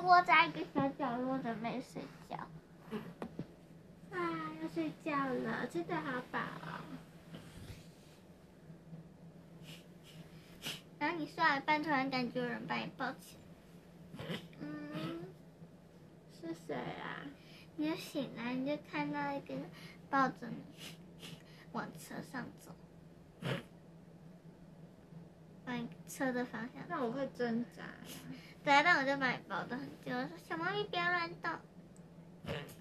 窝在一个小角落准备睡觉。啊，要睡觉了，真的好饱哦。然后你睡到一半，突然感觉有人把你抱起来。嗯，是谁啊？你就醒来，你就看到一个人抱着你往车上走，往车的方向。那我会挣扎。对啊，但我就把你抱得很紧，我说小猫咪不要乱动。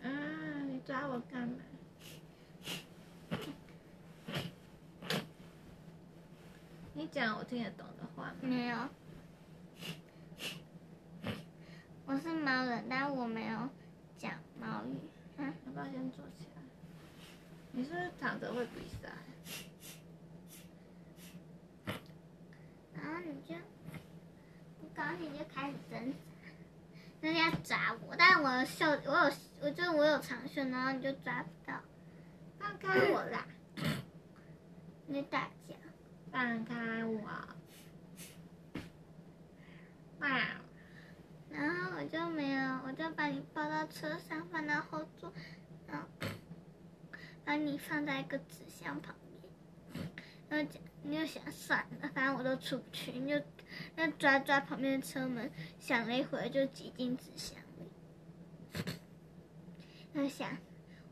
嗯，你抓我干嘛？你讲我听得懂的话吗？没有。我是猫人，但我没有讲猫语。嗯，要不要先坐起来？你是不是躺着会比赛？然后你就不高兴就开始挣扎，人家抓我，但是我有袖，我有，我就我有长袖，然后你就抓不到，放开我啦！你打架。放开我！哇！然后我就没有，我就把你抱到车上，放到后座，然后把你放在一个纸箱旁边。然后讲，你就想算了，反正我都出不去，你就那抓抓旁边的车门，想了一会儿就挤进纸箱里。他想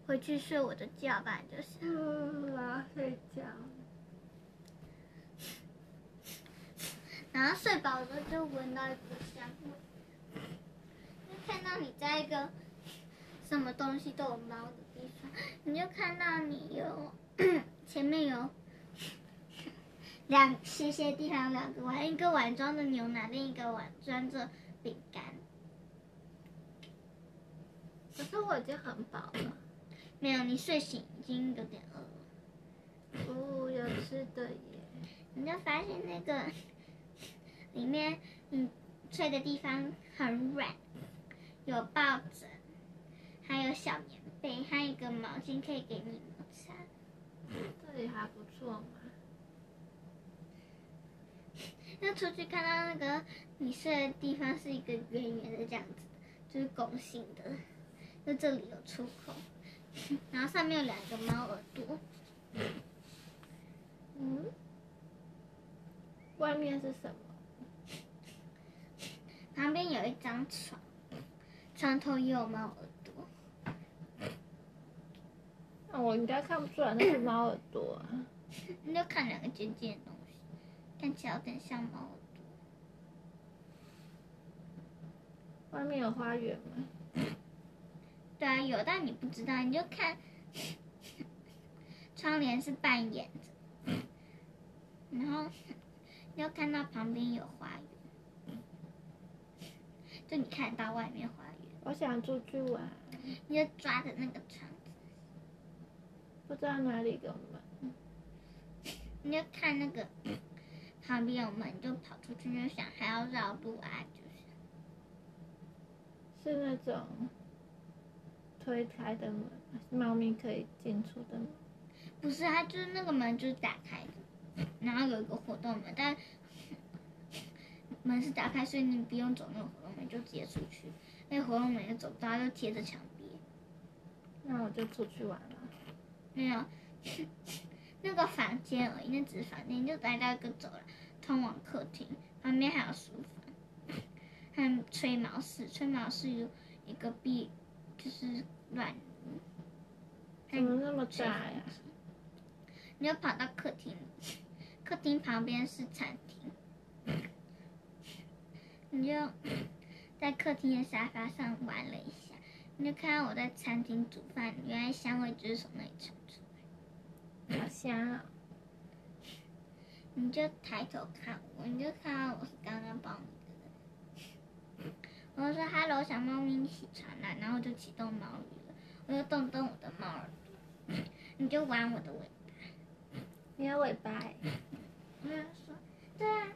回去睡我的觉吧，就是。嗯，我要睡觉。然后睡饱了就闻到一股香味，就看到你在一个什么东西都有猫的地方，你就看到你有 前面有两斜斜地方有两个碗，一个碗装着牛奶，另一个碗装着饼干。可是我已经很饱了。没有，你睡醒已经有点饿了。哦，有吃的耶。你就发现那个。里面，嗯，睡的地方很软，有抱枕，还有小棉被，还有一个毛巾可以给你摩擦。这里还不错嘛。那出去看到那个你睡的地方是一个圆圆的这样子，就是拱形的，就这里有出口，然后上面有两个猫耳朵。嗯？外面是什么？旁边有一张床，床头也有猫耳朵。那我应该看不出来那是猫耳朵啊。你就看两个尖尖的看起来有点像猫耳朵。外面有花园吗？对啊，有，但你不知道，你就看窗帘是半掩着，然后你就看到旁边有花园。就你看到外面花园，我想出去玩，你就抓着那个窗子，不知道哪里有门，你就看那个 旁边有门，就跑出去，你就想还要绕路啊，就是是那种推开的门，猫咪可以进出的门，不是，它就是那个门就是打开的，然后有一个活动门，但门是打开，所以你不用走那个。就直接出去，那个活动门也走不到，就贴着墙壁。那我就出去玩了。没有，那个房间而已，那只是房间，就来到一个走廊，通往客厅，旁边还有书房，还有吹毛室，吹毛室有一个壁，就是软。怎么那么大呀？你就跑到客厅，客厅旁边是餐厅，你就。在客厅的沙发上玩了一下，你就看到我在餐厅煮饭，原来香味就是从那里传出来，好香啊！你就抬头看我，你就看到我是刚刚抱你的人。我说：“Hello，小猫咪，你起床了。”然后就启动猫语了，我就动动我的猫耳朵，你就玩我的尾巴。你有尾巴欸？我就说：“对啊，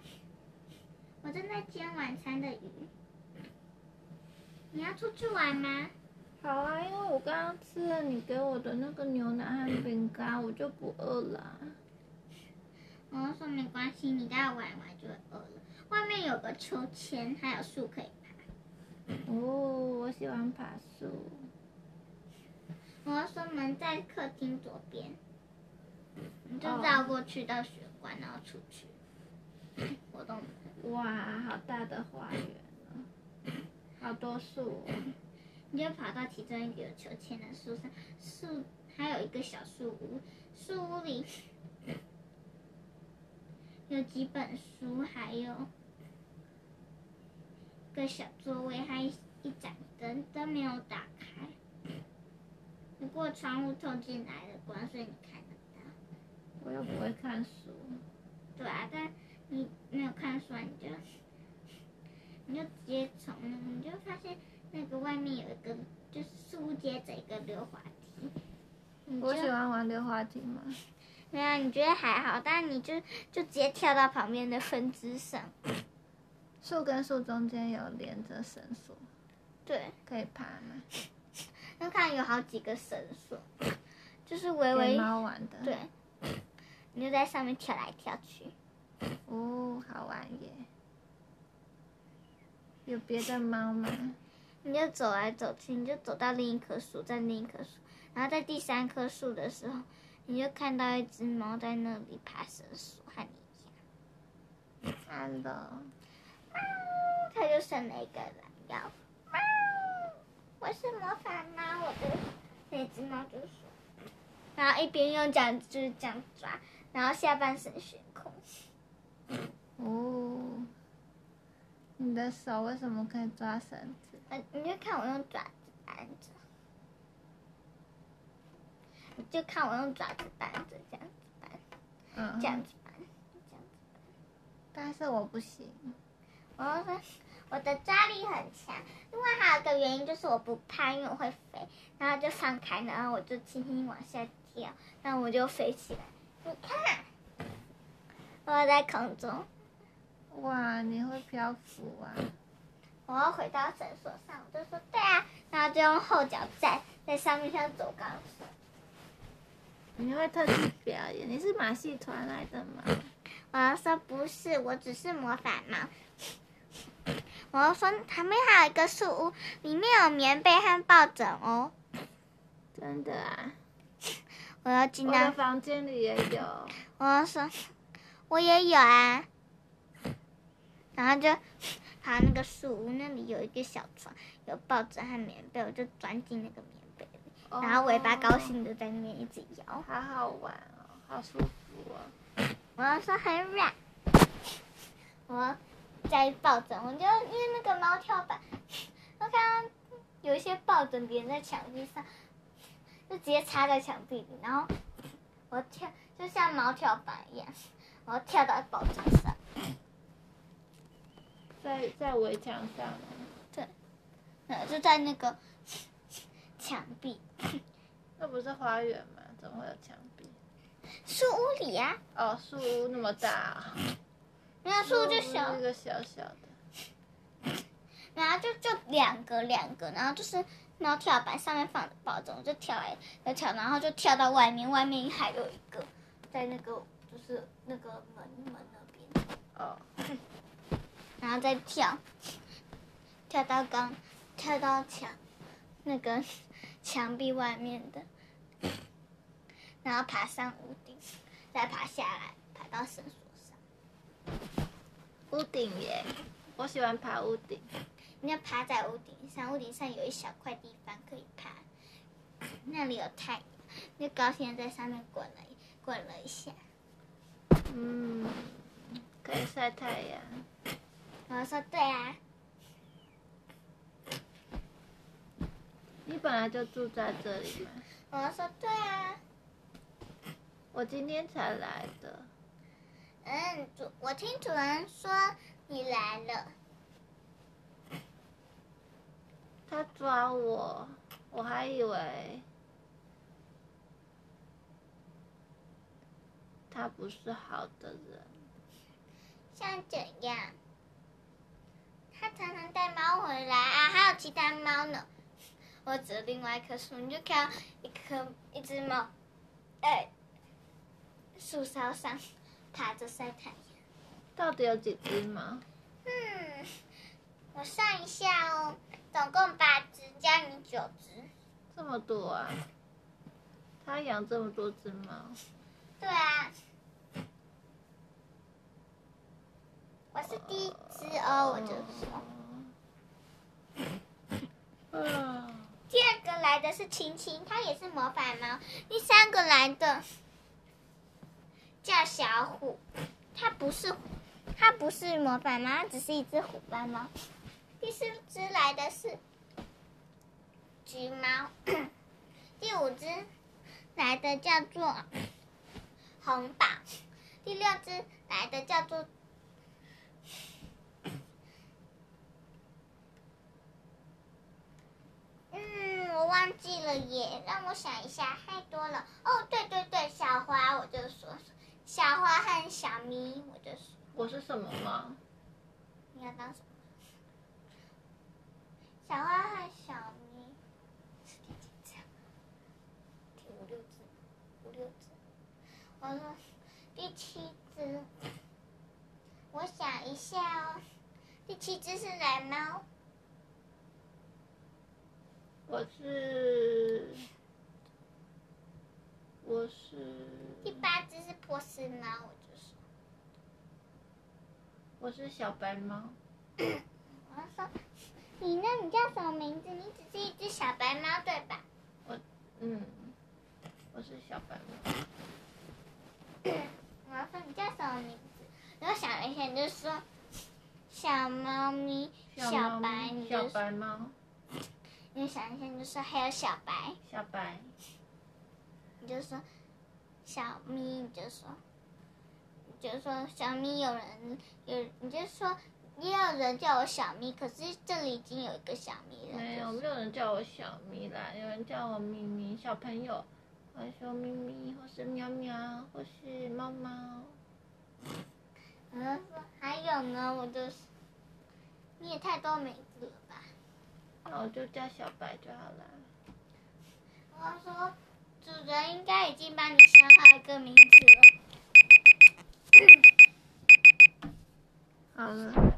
我正在煎晚餐的鱼。”你要出去玩吗？好啊，因为我刚刚吃了你给我的那个牛奶和饼干，我就不饿了。我说没关系，你待会玩一玩就会饿了。外面有个秋千，还有树可以爬。哦，我喜欢爬树。我说门在客厅左边，你就绕过去到玄关，然后出去。活动门。哇，好大的花园啊，好多树哦。你就跑到其中一个有秋千的树上，树还有一个小树屋，树屋里有几本书，还有一个小座位，还一盏灯都没有打开。不过窗户透进来的光，所以你看得到。我又不会看书。对啊，但你没有看书，你就你就直接从，你就发现。那个外面有一个，就是树接着一个溜滑梯。我喜欢玩溜滑梯吗？没有，你觉得还好，但你就就直接跳到旁边的分支上。树跟树中间有连着绳索。对。可以爬吗？要看有好几个绳索，就是微微。给猫玩的。对。你就在上面跳来跳去。哦，好玩耶！有别的猫吗？你就走来走去，你就走到另一棵树，在另一棵树，然后在第三棵树的时候，你就看到一只猫在那里爬绳索，和你一样。看到。猫，它就伸了一个懒腰。喵，我是魔法猫，我的那只猫就说，然后一边用脚就是这样抓，然后下半身悬空。哦，你的手为什么可以抓绳子？你就看我用爪子扳着，你就看我用爪子扳着，这样子扳，嗯，这样子扳，这样子扳。但是我不行，我说我的抓力很强，另外还有一个原因就是我不怕，因为我会飞，然后就放开，然后我就轻轻往下跳，然后我就飞起来。你看，我在空中。哇，你会漂浮啊！我要回到绳索上，我就说对啊，然后就用后脚站在上面像走钢索。你会特技表演？你是马戏团来的吗？我要说不是，我只是魔法猫。我要说旁边还有一个树屋，里面有棉被和抱枕哦。真的啊？我要进到。房间里也有。我要说，我也有啊。然后就。他那个树屋那里有一个小床，有抱枕和棉被，我就钻进那个棉被里，oh, 然后尾巴高兴的在那边一直摇，好好玩哦，好舒服哦。我要说很软，我在抱枕，我就因为那个猫跳板，我看到有一些抱枕连在墙壁上，就直接插在墙壁里，然后我跳就像猫跳板一样，我跳到抱枕上。在在围墙上，对，呃，就在那个 墙壁。那不是花园吗？怎么会有墙壁？树屋里呀、啊。哦，树屋那么大、啊。那树屋就小。一个小小的。然后就就两个两个，然后就是猫跳板上面放的抱枕，就跳来就跳，然后就跳到外面，外面还有一个，在那个就是那个门门那边。哦。然后再跳，跳到刚，跳到墙，那个墙壁外面的，然后爬上屋顶，再爬下来，爬到绳索上。屋顶耶，我喜欢爬屋顶。你要爬在屋顶上，屋顶上有一小块地方可以爬，那里有太阳，你高兴的在上面滚了滚了一下。嗯，可以晒太阳。我说对啊，你本来就住在这里吗？我说对啊，我今天才来的。嗯，主，我听主人说你来了。他抓我，我还以为他不是好的人。像怎样？他常常带猫回来啊，还有其他猫呢。我指另外一棵树，你就看到一棵一只猫，哎，树梢上爬着晒太阳。到底有几只猫？嗯，我算一下哦，总共八只，加你九只。这么多啊！他养这么多只猫？对啊。我是第一只哦，我就说。第二个来的是晴晴，它也是魔法猫。第三个来的叫小虎，它不是，它不是魔法猫，它只是一只虎斑猫。第四只来的是橘猫，第五只来的叫做红宝，第六只来的叫做。嗯，我忘记了耶，让我想一下，太多了。哦，对对对，小花，我就说小花和小咪，我就说。我是什么吗？你要当什么？小花和小咪。第几只？第五六只，五六只。我说第七只。我想一下哦，第七只是蓝猫。我是，我是。第八只是波斯猫，我就是。我是小白猫。我要说，你呢？你叫什么名字？你只是一只小白猫，对吧？我，嗯，我是小白猫。我要说，你叫什么名字？然后想了一下，你就说，小猫咪，小白，你就小白猫。你想一下，你就说还有小白，小白，你就说小咪，你就说，你就说小咪有人有，你就说也有人叫我小咪，可是这里已经有一个小咪了。没有，没有人叫我小咪啦，有人叫我咪咪，小朋友，或是说咪咪，或是喵喵，或是猫猫。嗯，还有呢，我就是，你也太多名那我就叫小白就好了。我说，主人应该已经帮你想好一个名字了。好了。